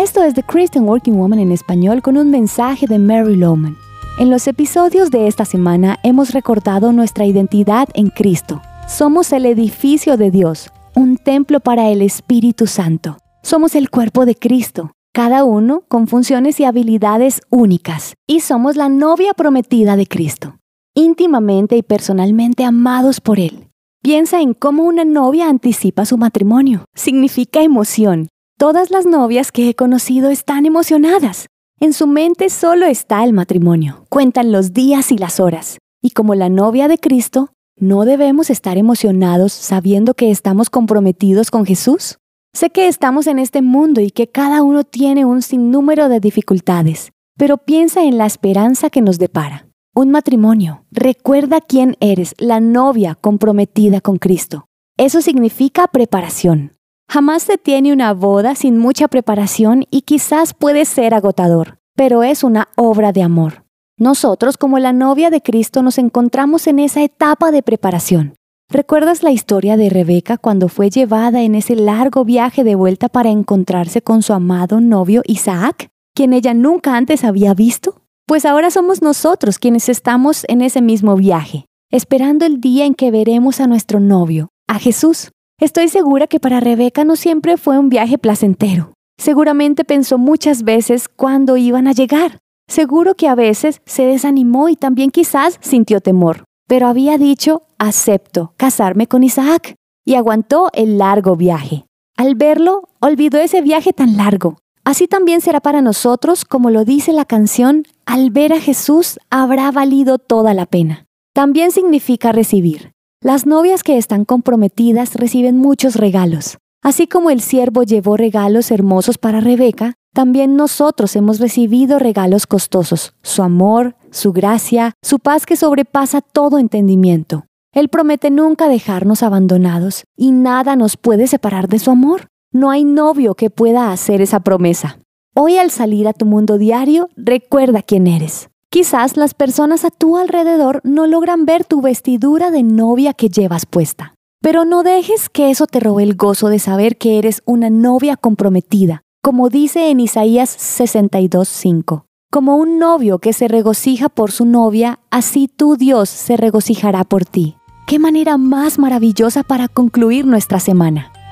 Esto es The Christian Working Woman en español con un mensaje de Mary Lowman. En los episodios de esta semana hemos recordado nuestra identidad en Cristo. Somos el edificio de Dios, un templo para el Espíritu Santo. Somos el cuerpo de Cristo, cada uno con funciones y habilidades únicas, y somos la novia prometida de Cristo, íntimamente y personalmente amados por Él. Piensa en cómo una novia anticipa su matrimonio. Significa emoción. Todas las novias que he conocido están emocionadas. En su mente solo está el matrimonio. Cuentan los días y las horas. Y como la novia de Cristo, ¿no debemos estar emocionados sabiendo que estamos comprometidos con Jesús? Sé que estamos en este mundo y que cada uno tiene un sinnúmero de dificultades, pero piensa en la esperanza que nos depara. Un matrimonio. Recuerda quién eres, la novia comprometida con Cristo. Eso significa preparación. Jamás se tiene una boda sin mucha preparación y quizás puede ser agotador, pero es una obra de amor. Nosotros como la novia de Cristo nos encontramos en esa etapa de preparación. ¿Recuerdas la historia de Rebeca cuando fue llevada en ese largo viaje de vuelta para encontrarse con su amado novio Isaac, quien ella nunca antes había visto? Pues ahora somos nosotros quienes estamos en ese mismo viaje, esperando el día en que veremos a nuestro novio, a Jesús. Estoy segura que para Rebeca no siempre fue un viaje placentero. Seguramente pensó muchas veces cuándo iban a llegar. Seguro que a veces se desanimó y también quizás sintió temor pero había dicho, acepto casarme con Isaac, y aguantó el largo viaje. Al verlo, olvidó ese viaje tan largo. Así también será para nosotros, como lo dice la canción, al ver a Jesús habrá valido toda la pena. También significa recibir. Las novias que están comprometidas reciben muchos regalos. Así como el siervo llevó regalos hermosos para Rebeca, también nosotros hemos recibido regalos costosos, su amor, su gracia, su paz que sobrepasa todo entendimiento. Él promete nunca dejarnos abandonados y nada nos puede separar de su amor. No hay novio que pueda hacer esa promesa. Hoy al salir a tu mundo diario, recuerda quién eres. Quizás las personas a tu alrededor no logran ver tu vestidura de novia que llevas puesta. Pero no dejes que eso te robe el gozo de saber que eres una novia comprometida, como dice en Isaías 62.5. Como un novio que se regocija por su novia, así tu Dios se regocijará por ti. Qué manera más maravillosa para concluir nuestra semana.